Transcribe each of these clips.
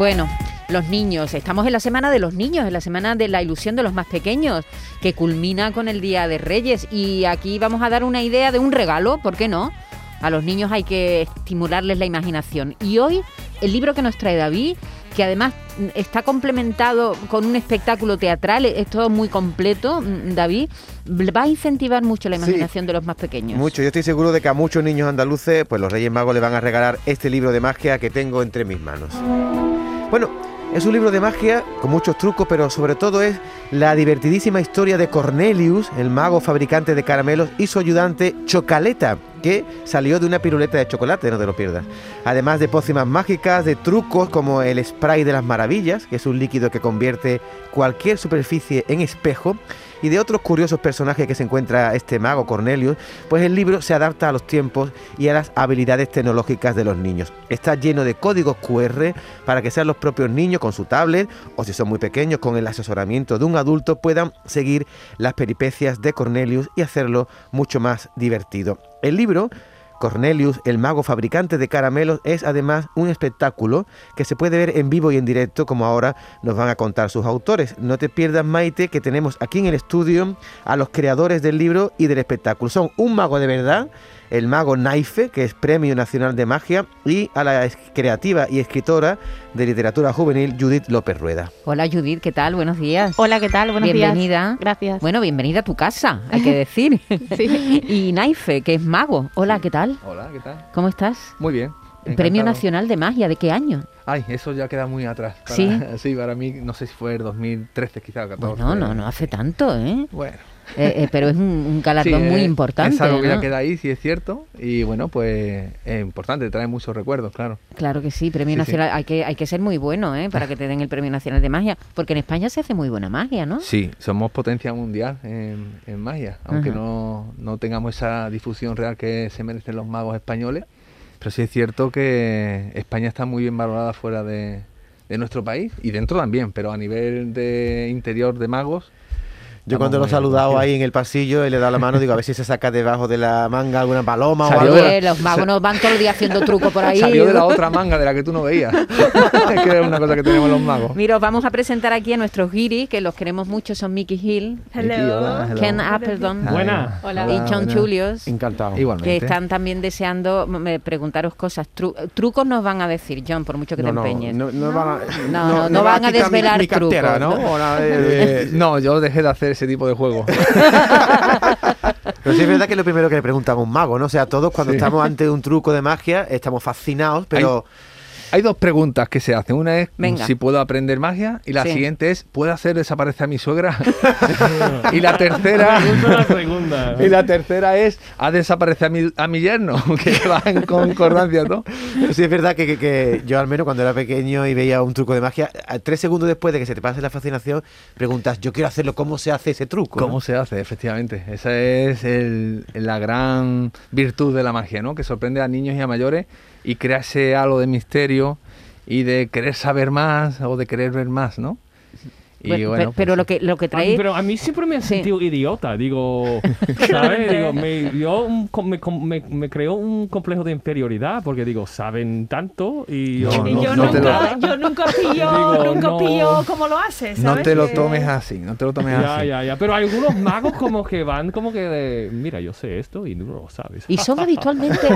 Bueno, los niños, estamos en la semana de los niños, en la semana de la ilusión de los más pequeños, que culmina con el Día de Reyes. Y aquí vamos a dar una idea de un regalo, ¿por qué no? A los niños hay que estimularles la imaginación. Y hoy, el libro que nos trae David, que además está complementado con un espectáculo teatral, es todo muy completo, mm, David, va a incentivar mucho la imaginación de los más pequeños. Mucho, yo estoy seguro de que a muchos niños andaluces, pues los Reyes Magos le van a regalar este libro de magia que tengo entre mis manos. Bueno, es un libro de magia con muchos trucos, pero sobre todo es la divertidísima historia de Cornelius, el mago fabricante de caramelos, y su ayudante Chocaleta, que salió de una piruleta de chocolate, no te lo pierdas. Además de pócimas mágicas, de trucos como el spray de las maravillas, que es un líquido que convierte cualquier superficie en espejo, y de otros curiosos personajes que se encuentra este mago Cornelius, pues el libro se adapta a los tiempos y a las habilidades tecnológicas de los niños. Está lleno de códigos QR para que sean los propios niños con su tablet o si son muy pequeños con el asesoramiento de un adulto puedan seguir las peripecias de Cornelius y hacerlo mucho más divertido. El libro Cornelius, el mago fabricante de caramelos, es además un espectáculo que se puede ver en vivo y en directo, como ahora nos van a contar sus autores. No te pierdas, Maite, que tenemos aquí en el estudio a los creadores del libro y del espectáculo. Son un mago de verdad el mago Naife, que es Premio Nacional de Magia, y a la creativa y escritora de literatura juvenil Judith López Rueda. Hola Judith, ¿qué tal? Buenos días. Hola, ¿qué tal? Buenos días. Bienvenida. Gracias. Bueno, bienvenida a tu casa, hay que decir. sí. Y Naife, que es mago. Hola, ¿qué tal? Hola, ¿qué tal? ¿Cómo estás? Muy bien. Premio Nacional de Magia, ¿de qué año? Ay, eso ya queda muy atrás. sí. Sí, para mí, no sé si fue el 2013 quizás, 14. No, no, no hace tanto, ¿eh? Bueno. Eh, eh, pero es un, galardón muy importante. Es algo que ya queda ahí, sí es cierto. Y bueno, pues es importante, trae muchos recuerdos, claro. Claro que sí, Premio Nacional. Hay, que, hay que ser muy bueno ¿eh? para que te den el Premio Nacional de Magia, porque en España se hace muy buena magia, ¿no? Sí, somos potencia mundial en, magia, aunque no, no tengamos esa difusión real que se merecen los magos españoles. Pero sí es cierto que España está muy bien valorada fuera de, de nuestro país y dentro también, pero a nivel de interior de magos yo cuando lo he saludado ahí en el pasillo y le he dado la mano, digo, a ver si se saca debajo de la manga alguna paloma o algo. los magos nos van todo el día haciendo truco por ahí. Salió de la otra manga de la que tú no veías. es que es una cosa que tenemos los magos. Mira, vamos a presentar aquí a nuestros guiris, que los queremos mucho, son Mickey Hill, Ken Appleton Buena. y John Julius. Encantado. Igualmente. Que están también deseando preguntaros cosas. trucos nos van a decir, John, por mucho que te empeñes. No, no, van a, no, van a desvelar trucos. ¿no? yo dejé de hacer ese tipo de juego. pero sí es verdad que es lo primero que le preguntan a un mago, ¿no? O sea, todos cuando estamos ante un truco de magia estamos fascinados, pero... Hay dos preguntas que se hacen. Una es si puedo aprender magia y la siguiente es ¿puedo hacer desaparecer a mi suegra? y la tercera y la tercera es ¿ha desaparecido a mi, a mi yerno? que va en concordancia, ¿no? sí es verdad que, que, yo al menos cuando era pequeño y veía un truco de magia, tres segundos después de que se te pase la fascinación, preguntas, yo quiero hacerlo, ¿cómo se hace ese truco? ¿Cómo se hace? Efectivamente. Esa es el, la gran virtud de la magia, ¿no? Que sorprende a niños y a mayores y crea ese halo de misterio y de querer saber más o de querer ver más, ¿no? Pero, pues pero lo que lo que trae. pero a mí siempre me ha sentido idiota, digo, ¿sabes? digo, me, yo me, me, creó un complejo de inferioridad porque digo, saben tanto y yo, no, yo, nunca, yo nunca pillo, nunca pillo cómo lo haces. No te lo tomes así, no te lo tomes así. Ya, ya, pero algunos magos como que van como que de, mira, yo sé esto y no lo sabes. Y son habitualmente,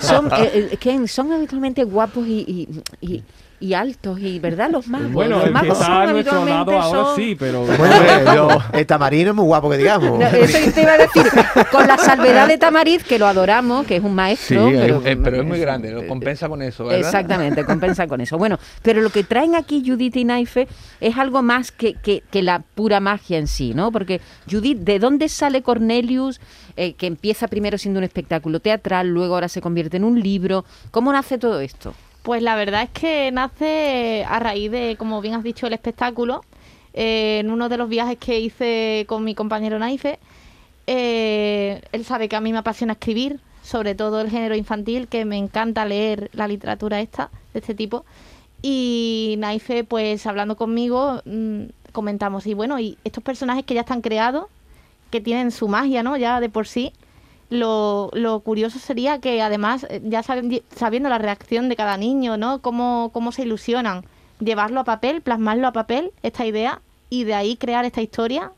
son, eh, eh son habitualmente guapos y, y y altos y verdad los magos. Bueno los magos son a nuestro lado ahora sí pero bueno el tamarino es muy guapo que digamos. Eso te iba a decir con la salvedad de tamariz que lo adoramos que es un maestro sí, pero, es, pero es muy grande lo compensa con eso ¿verdad? exactamente compensa con eso. Bueno pero lo que traen aquí Judith y Naife es algo más que, que, que la pura magia en sí no porque Judith de dónde sale Cornelius eh, que empieza primero siendo un espectáculo teatral luego ahora se convierte en un libro cómo nace todo esto pues la verdad es que nace a raíz de, como bien has dicho, el espectáculo. Eh, en uno de los viajes que hice con mi compañero Naife, eh, él sabe que a mí me apasiona escribir, sobre todo el género infantil, que me encanta leer la literatura esta, de este tipo. Y Naife, pues hablando conmigo, mm, comentamos, y bueno, y estos personajes que ya están creados, que tienen su magia, ¿no? Ya de por sí, lo, lo curioso sería que además, eh, ya sabiendo la reacción de cada niño, ¿no? Cómo, cómo se ilusionan, llevarlo a papel, plasmarlo a papel, esta idea, y de ahí crear esta historia.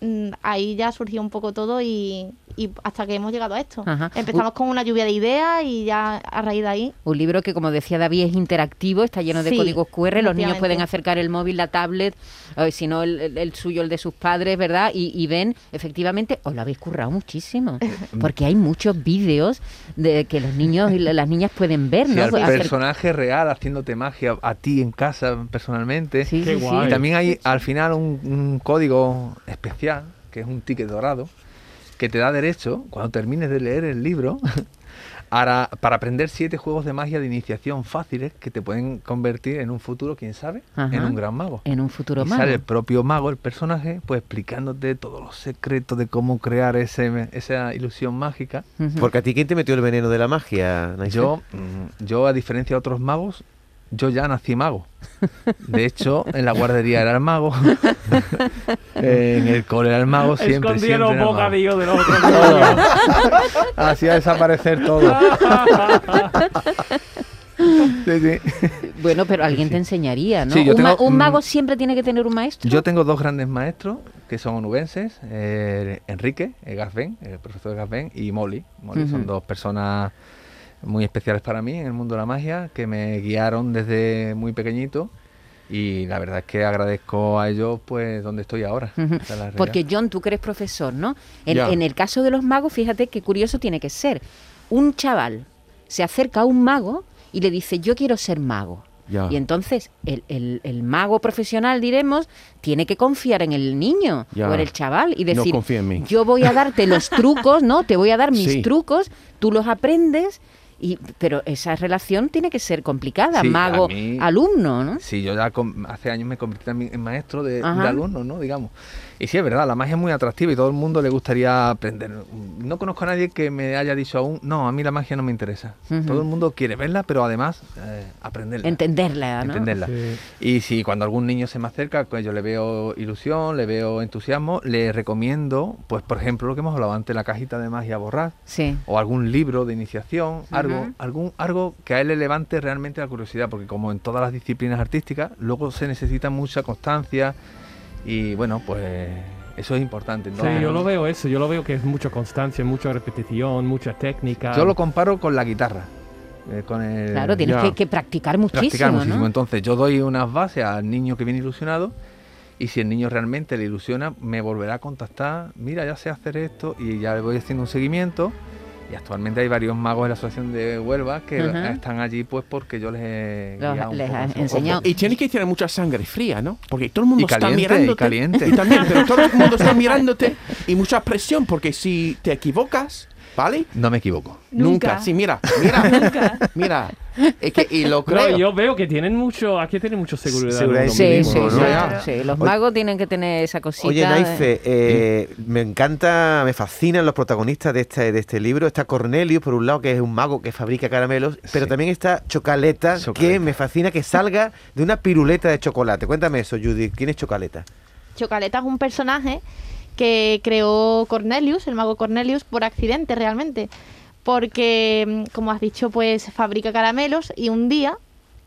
Mm, Ahí ya surgió un poco todo y, y hasta que hemos llegado a esto. Ajá. Empezamos con una lluvia de ideas y ya a raíz de ahí Un libro que, como decía David, es interactivo, está lleno de Sí, códigos QR. Los niños pueden acercar el móvil, la tablet, eh, si no el, el- el suyo, el de sus padres, ¿verdad? Y, y ven, efectivamente, os lo habéis currado muchísimo. Porque hay muchos vídeos de que los niños y la- las niñas pueden ver, Sí, ¿no? al Acer- personaje real haciéndote magia a ti en casa personalmente. Sí, Qué sí, sí. guay. Y también hay al final un, un código especial, que es un ticket dorado, que te da derecho, cuando termines de leer el libro, para, para aprender siete juegos de magia de iniciación fáciles que te pueden convertir en un futuro, quién sabe, Ajá. en un gran mago. En un futuro y mago. sale el propio mago, el personaje, pues explicándote todos los secretos de cómo crear ese, esa ilusión mágica. Porque a ti, ¿quién te metió el veneno de la magia? Yo, mm, yo, a diferencia de otros magos, yo ya nací mago. De hecho, en la guardería era el mago. en el cole era el mago, siempre, Escondía los bocadillos de los otros niños. Hacía desaparecer todo. Sí, sí. Bueno, pero alguien te enseñaría, ¿no? Sí, yo un, ma- tengo, un mago siempre tiene que tener un maestro. Yo tengo dos grandes maestros que son onubenses, eh, Enrique eh, el profesor de Gazbén, y Molly. Molly son dos personas muy especiales para mí en el mundo de la magia, que me guiaron desde muy pequeñito y la verdad es que agradezco a ellos pues donde estoy ahora. La realidad. Porque John, tú que eres profesor, ¿no? En, en el caso de los magos, fíjate qué curioso tiene que ser. Un chaval se acerca a un mago y le dice, yo quiero ser mago. Ya. Y entonces el, el- el mago profesional, diremos, tiene que confiar en el niño Ya. o en el chaval y No decir, mí. yo voy a darte los trucos, ¿no? Te voy a dar mis Sí. trucos, tú los aprendes, y, pero esa relación tiene que ser complicada, Sí, a mago, mí- alumno, ¿no? Sí, yo ya hace años me convertí también en maestro de, de alumnos, ¿no? Digamos. Y sí, es verdad, la magia es muy atractiva y todo el mundo le gustaría aprender. No conozco a nadie que me haya dicho aún, no, a mí la magia no me interesa. Todo el mundo quiere verla, pero además eh, aprenderla. Entenderla, ¿no? entenderla. Sí. Y si cuando algún niño se me acerca, pues yo le veo ilusión, le veo entusiasmo, le recomiendo, pues por ejemplo, lo que hemos hablado antes, la cajita de magia borrar Sí. o algún libro de iniciación, algo, algún, algo que a él le levante realmente la curiosidad, porque como en todas las disciplinas artísticas, luego se necesita mucha constancia y bueno, pues eso es importante. ¿no? Sí, yo lo veo eso, yo lo veo que es mucha constancia, mucha repetición, mucha técnica. Yo lo comparo con la guitarra. eh, con el, Claro, tienes Ya. que, que practicar muchísimo, practicar muchísimo. ¿no? Entonces yo doy unas bases al niño que viene ilusionado y si el niño realmente le ilusiona, me volverá a contactar, mira, ya sé hacer esto y ya le voy haciendo un seguimiento. Y actualmente hay varios magos de la Asociación de Huelva que están allí pues porque yo les he Los- un les poco enseñado. Y tienes que tener mucha sangre fría, ¿no? Porque todo el mundo Y está caliente, y mirándote. caliente. Y también, pero todo el mundo está mirándote y mucha presión, porque si te equivocas, ¿vale? No me equivoco. Nunca. Sí, mira, mira. Mira. Es que, y lo creo. yo veo que tienen mucho, aquí tienen mucho seguridad. Sí, mismo, sí, sí, Los Oye- magos tienen que tener esa cosita. Oye, Naife, eh, me encanta, me fascinan los protagonistas de este, de este libro. Está Cornelius, por un lado, que es un mago que fabrica caramelos, pero Sí. también está Chocaleta, que Chocaleta. me fascina que salga de una piruleta de chocolate. Cuéntame eso, Judith. ¿Quién es Chocaleta? Chocaleta es un personaje que creó Cornelius, el mago Cornelius, por accidente realmente. Porque, mm, como has dicho, pues fabrica caramelos y un día,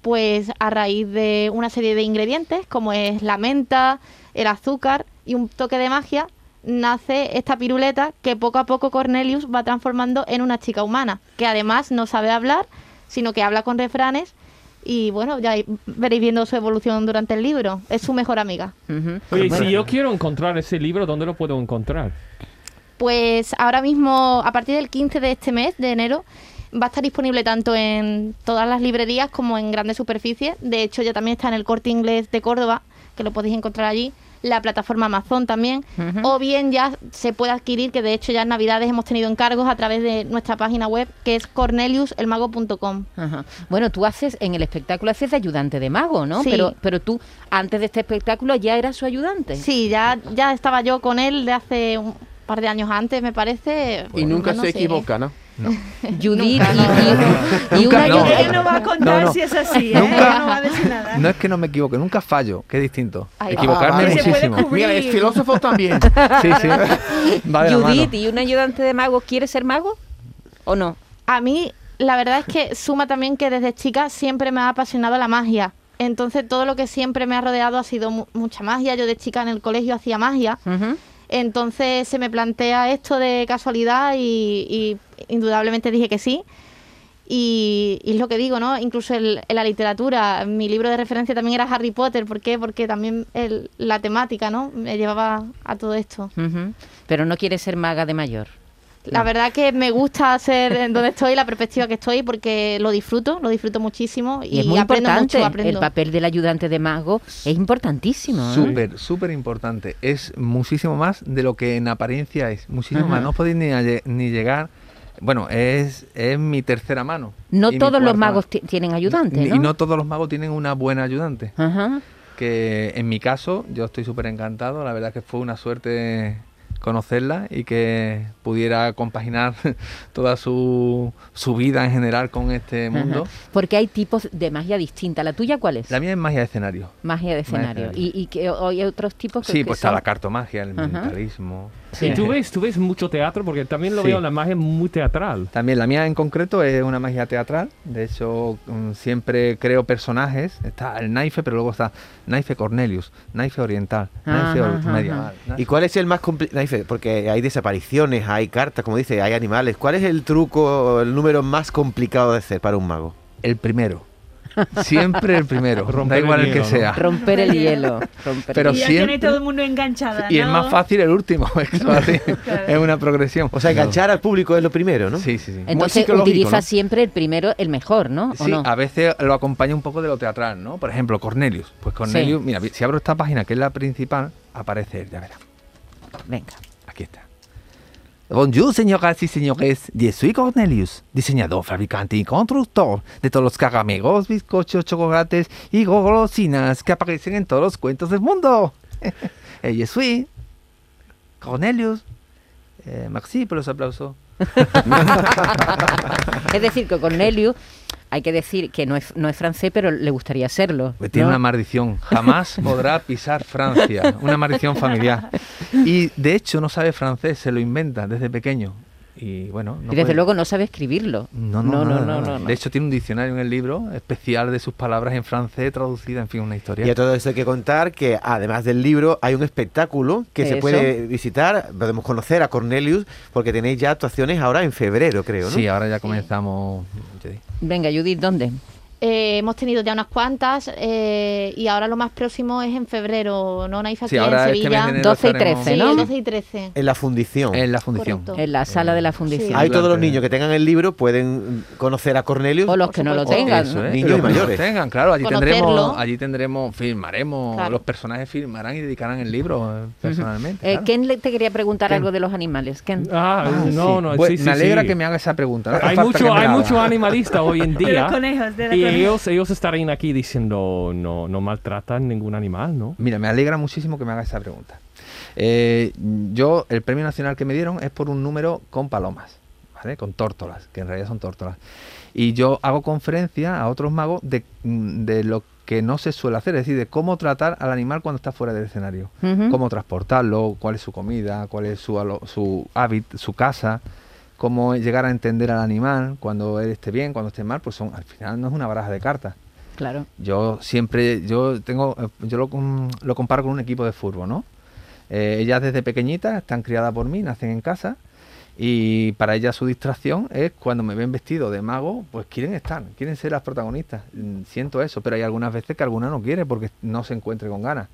pues a raíz de una serie de ingredientes, como es la menta, el azúcar y un toque de magia, nace esta piruleta que poco a poco Cornelius va transformando en una chica humana, que además no sabe hablar, sino que habla con refranes. Y bueno, ya veréis viendo su evolución durante el libro. Es su mejor amiga. Oye, si yo quiero encontrar ese libro, ¿dónde lo puedo encontrar? Pues ahora mismo, a partir del 15 de este mes, de enero, va a estar disponible tanto en todas las librerías como en grandes superficies. De hecho, ya también está en el corte inglés de Córdoba, que lo podéis encontrar allí. La plataforma Amazon también. O bien ya se puede adquirir, que de hecho ya en Navidades hemos tenido encargos a través de nuestra página web, que es corneliuselmago.com. Ajá. Bueno, tú haces, en el espectáculo haces de ayudante de mago, ¿no? Sí. Pero, pero tú, antes de este espectáculo, ya eras su ayudante. Sí, ya, ya estaba yo con él de hace un par de años antes, me parece. y nunca no se sé. equivoca, ¿no? Judith Nunca, y- no, y, y una no. no va a contar No, no. si es así, ¿eh? Nunca. Ella no va a decir nada. No es que no me equivoque, nunca fallo, que es distinto. Equivocarme Ah, vale. Muchísimo. Mira, es filósofo también. Sí, sí. Va de la mano. Judith, ¿y un ayudante de mago quiere ser mago? ¿O no? A mí, la verdad es que suma también que desde chica siempre me ha apasionado la magia. Entonces todo lo que siempre me ha rodeado ha sido mu- mucha magia. Yo de chica en el colegio hacía magia. Entonces se me plantea esto de casualidad y, y indudablemente dije que sí. Y, y es lo que digo, ¿no? Incluso el- en la literatura, mi libro de referencia también era Harry Potter. ¿Por qué? Porque también el- la temática, ¿no? Me llevaba a todo esto. Ujú. Pero no quieres ser maga de mayor. La verdad que me gusta ser en donde estoy, la perspectiva que estoy, porque lo disfruto, lo disfruto muchísimo y, Y, es muy aprendo importante. mucho, aprendo. El papel del ayudante de mago es importantísimo. ¿eh? Súper, súper importante. Es muchísimo más de lo que en apariencia es. Muchísimo Ajá. más. No os podéis ni, ni llegar. Bueno, es, es mi tercera mano. No todos los magos tienen ayudante, Y- ¿no? Y no todos los magos tienen una buena ayudante. Ajá. Que en mi caso, yo estoy súper encantado. La verdad que fue una suerte conocerla y que pudiera compaginar toda su, su vida en general con este mundo. Ajá. Porque hay tipos de magia distinta. ¿La tuya cuál es? La mía es magia de escenario. Magia de escenario. escenario. ¿Y, y que hay otros tipos que Sí, que pues está la cartomagia, el Ajá. Sí. Y tú ves, tú ves mucho teatro, porque también lo Sí. veo la magia muy teatral. También la mía en concreto es una magia teatral. De hecho, mm, siempre creo personajes. Está el Naife, pero luego está Naife Cornelius, Naife Oriental, Naife Ajá, or- ajá, Medieval. ¿Y cuál es el más complicado? Porque hay desapariciones, hay cartas, como dice, hay animales. ¿Cuál es el truco, el número más complicado de hacer para un mago? El primero. Siempre el primero. da Romper el igual el, que hielo, ¿no? sea. Romper el hielo. romper Pero el y ya siempre- tiene todo el mundo enganchada. Y es más fácil el último. Es, una progresión. O sea, enganchar al público es lo primero, ¿no? Sí, sí, sí. Entonces utiliza ¿no? siempre el primero, el mejor, ¿no? ¿O Sí, no? a veces lo acompaña un poco de lo teatral, ¿no? Por ejemplo, Cornelius. Pues Cornelius, mira, si abro esta página que es la principal, aparece él, ya verás. Venga. Bonjour, señoras y señores. Yo soy Cornelius, diseñador, fabricante y constructor de todos los caramelos, bizcochos, chocolates y golosinas que aparecen en todos los cuentos del mundo. Eh, Yo soy Cornelius. Eh, por los aplausos. Es decir, que Cornelius, hay que decir que no es, no es francés, pero le gustaría serlo. Pues tiene ¿no? una maldición. Jamás podrá pisar Francia. Una maldición familiar. Y de hecho no sabe francés, se lo inventa desde pequeño. Y bueno, no y desde puede- luego no sabe escribirlo. No, no, no, no, nada. no, no. De hecho, tiene un diccionario en el libro especial de sus palabras en francés traducida, en fin, una historia. Y a todo esto hay que contar que además del libro hay un espectáculo que se Eso. puede visitar, podemos conocer a Cornelius porque tenéis ya actuaciones ahora en febrero, creo, ¿no? Sí, ahora ya comenzamos. Venga, Judith, ¿dónde? Eh, hemos tenido ya unas cuantas eh, y ahora lo más próximo es en febrero, ¿no? Naifa, Sí, ahora en este mes Sevilla. enero 12 y estaremos 13, sí, ¿no? el 12 y 13. En la fundición. En la fundición. Correcto. En la sala de la Sí. fundición. Ahí todos los niños que tengan el libro pueden conocer a Cornelius. O los que no lo tengan. Eso Niños y mayores. tengan, claro, allí Conocerlo. tendremos, allí tendremos, filmaremos, Claro. los personajes filmarán y dedicarán el libro eh, personalmente. Eh, claro. Ken le- te quería preguntar Ken. algo de los animales. Ken. Ah, Ah, no, sí. no, Bueno, sí, sí, me alegra sí. que me haga esa pregunta. no Hay mucho, hay la mucho animalista hoy en De los día. conejos, de conejos. Ellos, ellos estarían aquí diciendo no, no maltratan ningún animal, ¿no? Mira, me alegra muchísimo que me haga esa pregunta. Eh, yo, el premio nacional que me dieron es por un número con palomas, ¿vale? Con tórtolas, que en realidad son tórtolas. Y yo hago conferencia a otros magos de, de lo que no se suele hacer, es decir, de cómo tratar al animal cuando está fuera del escenario. Cómo transportarlo, cuál es su comida, cuál es su, su hábito, su casa, cómo llegar a entender al animal cuando él esté bien, cuando esté mal, pues son, al final no es una baraja de cartas. Claro. Yo siempre, yo tengo, yo lo, com- lo comparo con un equipo de fútbol, ¿no? Eh, ellas desde pequeñitas están criadas por mí, nacen en casa y para ellas su distracción es cuando me ven vestido de mago, pues quieren estar, quieren ser las protagonistas. Mm, Siento eso, pero hay algunas veces que alguna no quiere porque no se encuentre con ganas.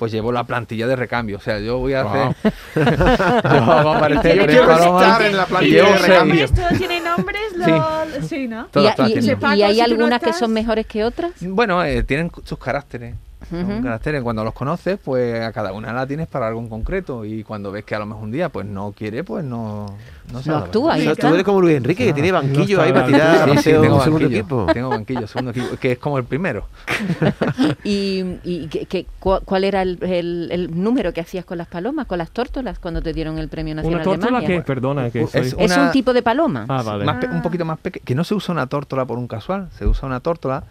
Pues llevo la plantilla de recambio, o sea, yo voy a hacer... yo aparecer palomas estar en la plantilla de recambio. ¿Nombres? ¿Todo tiene nombres? Lo... Sí, ¿no? Todas, ¿Y, todas y- hay si tú no algunas que son mejores que otras? Bueno, eh, tienen sus caracteres. Son Ujú. caracteres. Cuando los conoces, pues a cada una la tienes para algo en concreto. Y cuando ves que a lo mejor un día pues no quiere, pues no, no, se No actúa, ahí O sea, tú eres como Luis Enrique, que tiene banquillo no ahí para tirar. Sí, tengo un segundo equipo. tengo banquillo, segundo equipo, que es como el primero. ¿Y, y qué- qué- cua- cuál era el, el- el número que hacías con las palomas, con las tórtolas, cuando te dieron el Premio Una Nacional de tórtola que, perdona, que Es soy... Es una- un tipo de paloma. Ah, vale. Más un poquito más pequeño, que no se usa una tórtola por un casual, se usa una tórtola.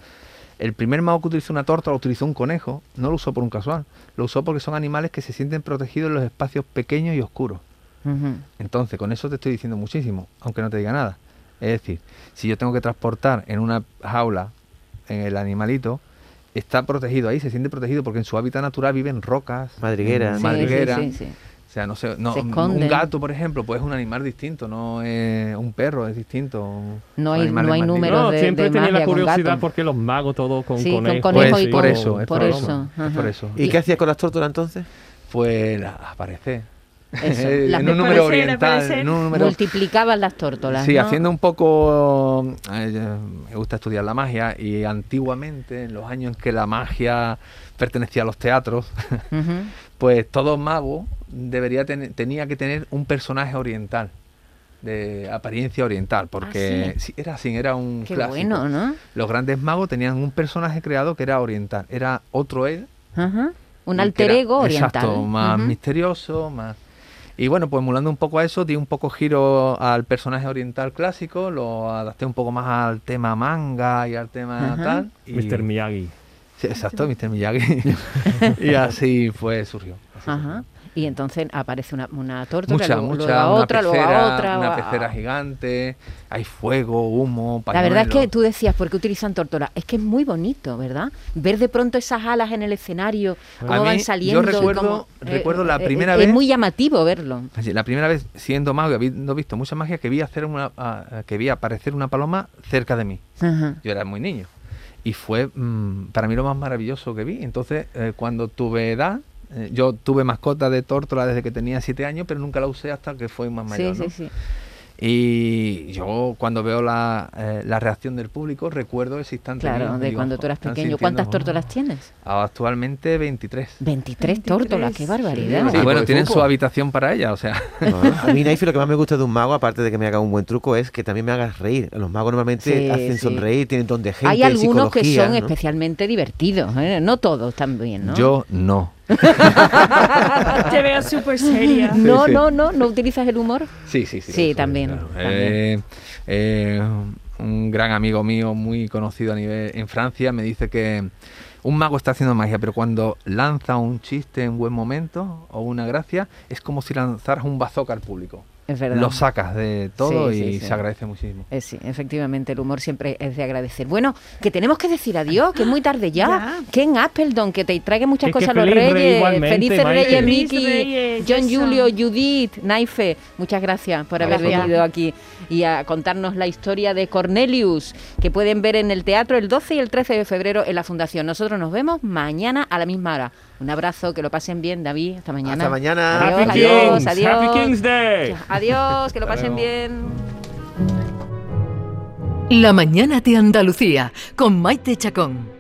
El primer mago que utilizó una tórtola utilizó un conejo, no lo usó por un casual, lo usó porque son animales que se sienten protegidos en los espacios pequeños y oscuros. Entonces, con eso te estoy diciendo muchísimo, aunque no te diga nada. Es decir, si yo tengo que transportar en una jaula en el animalito, está protegido ahí, se siente protegido porque en su hábitat natural viven rocas, Madrigueras. en Sí, madrigueras. sí, sí, sí. O sea, no sé, no, Se un gato, por ejemplo, pues es un animal distinto, no es un perro, es distinto. No hay- no hay números. No, de- siempre de he tenido la curiosidad porque los magos todos con Sí, con conejo Pues y por con- eso, es por por eso, es por eso. ¿Y qué hacías con las tórtolas entonces? Pues la- aparecer. Eso, en las un me- número oriental, en un número Multiplicaban las tórtolas. Sí, ¿no? haciendo un poco. eh, me gusta estudiar la magia y antiguamente, en los años en que la magia pertenecía a los teatros, pues todo mago debería tener, tenía que tener un personaje oriental, de apariencia oriental, porque Ah, sí, era así, era un Qué clásico. bueno, ¿no? Los grandes magos tenían un personaje creado que era oriental, era otro él. Ajá. Un alter era- ego oriental. Exacto, más misterioso, más... Y bueno, pues emulando un poco a eso, di un poco giro al personaje oriental clásico, lo adapté un poco más al tema manga y al tema Ajá. tal. Y... Mr. Miyagi. Sí, exacto, Mr. Miyagi. y así fue, surgió. así Ajá. Y entonces aparece una, una Mucha, luego, mucha, luego a una otra, pecera, luego a otra. una pecera gigante, hay fuego, humo, La verdad es que tú decías, ¿por qué utilizan tórtolas? Es que es muy bonito, ¿verdad? Ver de pronto esas alas en el escenario, cómo A van yo saliendo. y recuerdo- cómo- recuerdo la eh, primera eh, vez- Es muy llamativo verlo. Así, La primera vez siendo mago y habiendo visto mucha magia que vi hacer una, a- que vi aparecer una paloma cerca de mí. Ajá. Yo era muy niño. Y fue mm, para mí lo más maravilloso que vi. Entonces, eh, cuando tuve edad, eh, yo tuve mascota de tórtola desde que tenía siete años, pero nunca la usé hasta que fue más mayor. Sí, ¿no? sí, sí. Y yo cuando veo la, eh, la reacción del público, recuerdo ese instante. Claro, de digo, cuando tú eras "Están pequeño. ¿Cuántas tórtolas tienes? Actualmente 23. 23 tórtolas, qué barbaridad. Sí, Ah, bueno, pues tienen su habitación para ella, o sea. Ah, A mí, Naifi, lo que más me gusta de un mago, aparte de que me haga un buen truco, es que también me hagas reír. Los magos normalmente Sí, hacen sí. sonreír, tienen don de gente, Hay algunos que son ¿no? especialmente divertidos, ¿eh? no todos también, ¿no? Yo no. Súper seria. No, sí. no, no, no utilizas el humor. Sí, sí, sí. Sí, eso, también, claro. también. Eh, eh, un gran amigo mío, muy conocido a nivel en Francia, me dice que un mago está haciendo magia, pero cuando lanza un chiste en buen momento o una gracia, es como si lanzaras un bazooka al público. Es verdad. Lo sacas de todo Sí, y sí, sí. se agradece muchísimo. Eh, sí, efectivamente, el humor siempre es de agradecer. Bueno, que tenemos que decir adiós, que es muy tarde ya. Ya. Ken Appleton, que te traiga muchas Que- que cosas a los rey reyes. Felices Maite. reyes, Miki, Reyes, John eso. Julio, Judith, Naife. Muchas gracias por haber Gracias. venido aquí y a contarnos la historia de Cornelius, que pueden ver en el teatro el 12 y el 13 de febrero en la Fundación. Nosotros nos vemos mañana a la misma hora. Un abrazo, que lo pasen bien, David. Hasta mañana. Hasta mañana. Adiós, Happy adiós, Kings, adiós. Happy Kings Day. Adiós, que lo pasen bien. La mañana de Andalucía con Maite Chacón.